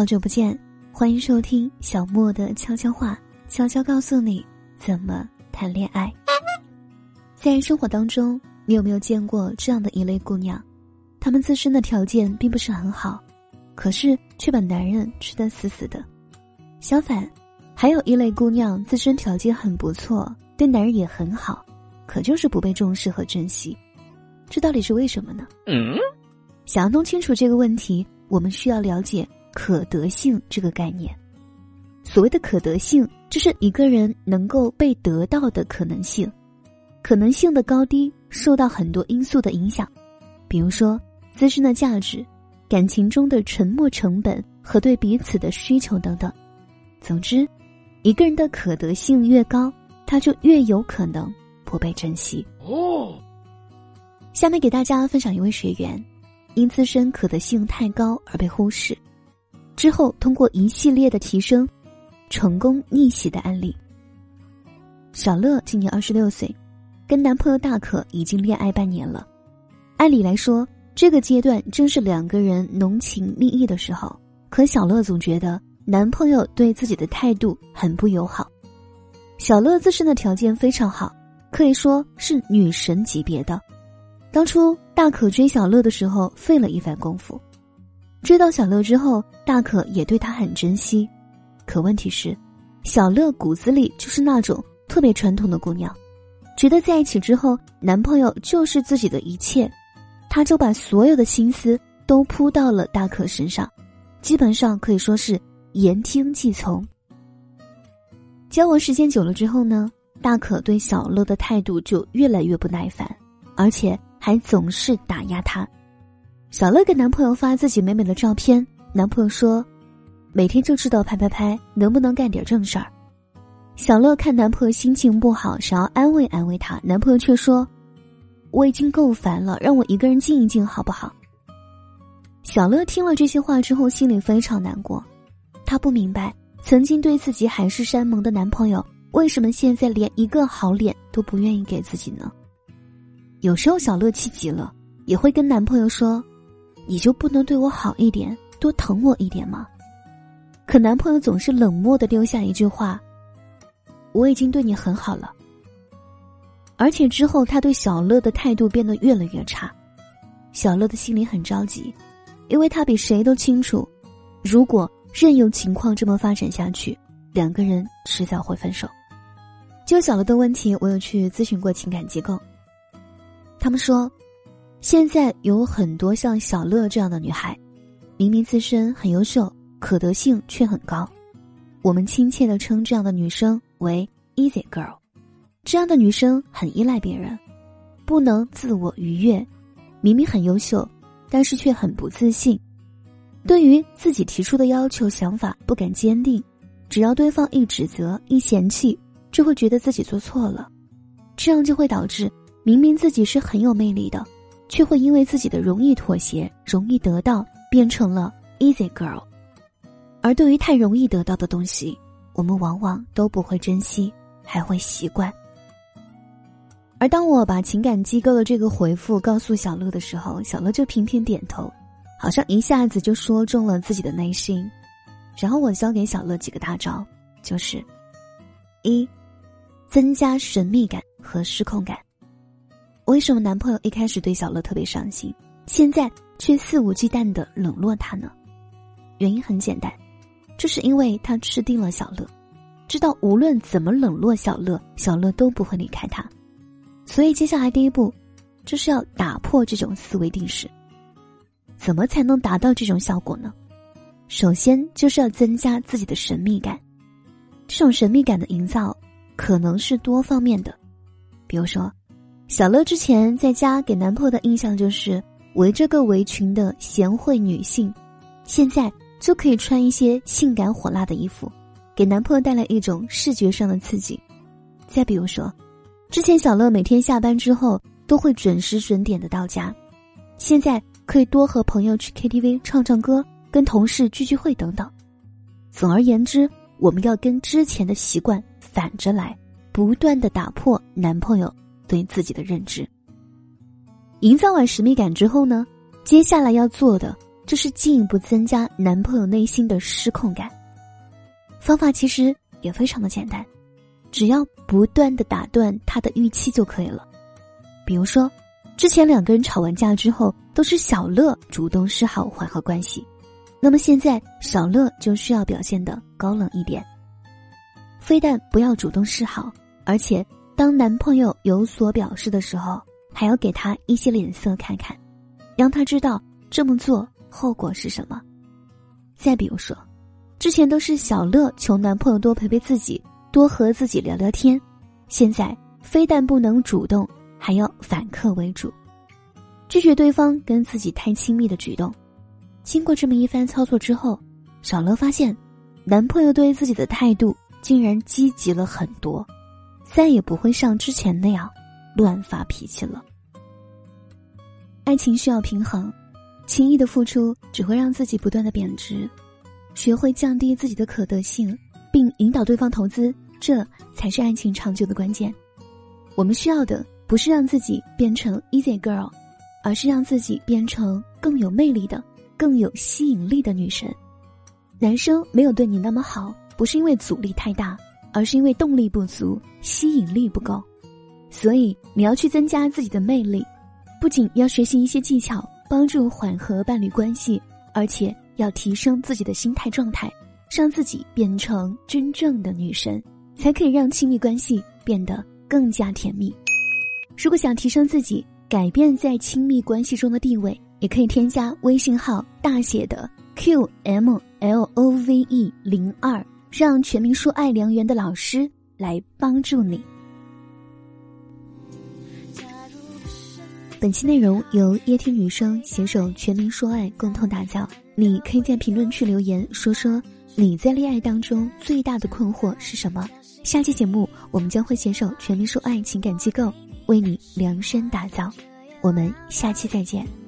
好久不见，欢迎收听小莫的悄悄话，悄悄告诉你怎么谈恋爱。在生活当中，你有没有见过这样的一类姑娘？她们自身的条件并不是很好，可是却把男人吃得死死的。相反，还有一类姑娘自身条件很不错，对男人也很好，可就是不被重视和珍惜。这到底是为什么呢？嗯，想要弄清楚这个问题，我们需要了解可得性这个概念。所谓的可得性，就是一个人能够被得到的可能性。可能性的高低受到很多因素的影响，比如说自身的价值、感情中的沉默成本和对彼此的需求等等。总之，一个人的可得性越高，他就越有可能不被珍惜。哦，下面给大家分享一位学员，因自身可得性太高而被忽视，之后通过一系列的提升，成功逆袭的案例。小乐今年二十六岁。跟男朋友大可已经恋爱半年了，按理来说，这个阶段正是两个人浓情蜜意的时候。可小乐总觉得男朋友对自己的态度很不友好。小乐自身的条件非常好，可以说是女神级别的。当初大可追小乐的时候，费了一番功夫。追到小乐之后，大可也对他很珍惜。可问题是，小乐骨子里就是那种特别传统的姑娘。觉得在一起之后，男朋友就是自己的一切，她就把所有的心思都扑到了大可身上，基本上可以说是言听计从。交往时间久了之后呢，大可对小乐的态度就越来越不耐烦，而且还总是打压她。小乐给男朋友发自己美美的照片，男朋友说：“每天就知道拍拍拍，能不能干点正事儿？”小乐看男朋友心情不好，想要安慰安慰他，男朋友却说：“我已经够烦了，让我一个人静一静好不好？”小乐听了这些话之后，心里非常难过。她不明白，曾经对自己海誓山盟的男朋友，为什么现在连一个好脸都不愿意给自己呢？有时候小乐气急了，也会跟男朋友说：“你就不能对我好一点，多疼我一点吗？”可男朋友总是冷漠的丢下一句话。我已经对你很好了，而且之后他对小乐的态度变得越来越差，小乐的心里很着急，因为他比谁都清楚，如果任由情况这么发展下去，两个人迟早会分手。就小乐的问题，我有去咨询过情感机构，他们说，现在有很多像小乐这样的女孩，明明自身很优秀，可得性却很高，我们亲切的称这样的女生。为 easy girl，这样的女生很依赖别人，不能自我愉悦，明明很优秀，但是却很不自信，对于自己提出的要求、想法不敢坚定，只要对方一指责、一嫌弃，就会觉得自己做错了，这样就会导致明明自己是很有魅力的，却会因为自己的容易妥协、容易得到，变成了 easy girl，而对于太容易得到的东西。我们往往都不会珍惜，还会习惯。而当我把情感机构的这个回复告诉小乐的时候，小乐就频频点头，好像一下子就说中了自己的内心。然后我教给小乐几个大招，就是：一、增加神秘感和失控感。为什么男朋友一开始对小乐特别上心，现在却肆无忌惮的冷落他呢？原因很简单。这是因为他吃定了小乐，知道无论怎么冷落小乐，小乐都不会离开他。所以接下来第一步，就是要打破这种思维定式。怎么才能达到这种效果呢？首先就是要增加自己的神秘感。这种神秘感的营造，可能是多方面的。比如说，小乐之前在家给男朋友的印象就是围着个围裙的贤惠女性，现在。就可以穿一些性感火辣的衣服，给男朋友带来一种视觉上的刺激。再比如说，之前小乐每天下班之后都会准时准点的到家，现在可以多和朋友去 KTV 唱唱歌，跟同事聚聚会等等。总而言之，我们要跟之前的习惯反着来，不断的打破男朋友对自己的认知。营造完神秘感之后呢，接下来要做的。就是进一步增加男朋友内心的失控感。方法其实也非常的简单，只要不断的打断他的预期就可以了。比如说，之前两个人吵完架之后，都是小乐主动示好缓和关系，那么现在小乐就需要表现的高冷一点，非但不要主动示好，而且当男朋友有所表示的时候，还要给他一些脸色看看，让他知道这么做后果是什么。再比如说。之前都是小乐求男朋友多陪陪自己，多和自己聊聊天，现在非但不能主动，还要反客为主，拒绝对方跟自己太亲密的举动。经过这么一番操作之后，小乐发现，男朋友对自己的态度竟然积极了很多，再也不会像之前那样乱发脾气了。爱情需要平衡，轻易的付出只会让自己不断的贬值。学会降低自己的可得性，并引导对方投资，这才是爱情长久的关键。我们需要的不是让自己变成 easy girl，而是让自己变成更有魅力的、更有吸引力的女神。男生没有对你那么好，不是因为阻力太大，而是因为动力不足、吸引力不够。所以你要去增加自己的魅力，不仅要学习一些技巧，帮助缓和伴侣关系，而且。要提升自己的心态状态，让自己变成真正的女神，才可以让亲密关系变得更加甜蜜。如果想提升自己，改变在亲密关系中的地位，也可以添加微信号大写的 Q M L O V E 零二，让全民说爱良缘的老师来帮助你。本期内容由液听女生携手全民说爱共同打造。你可以在评论区留言说说你在恋爱当中最大的困惑是什么？下期节目我们将会携手全民说爱情感机构为你量身打造。我们下期再见。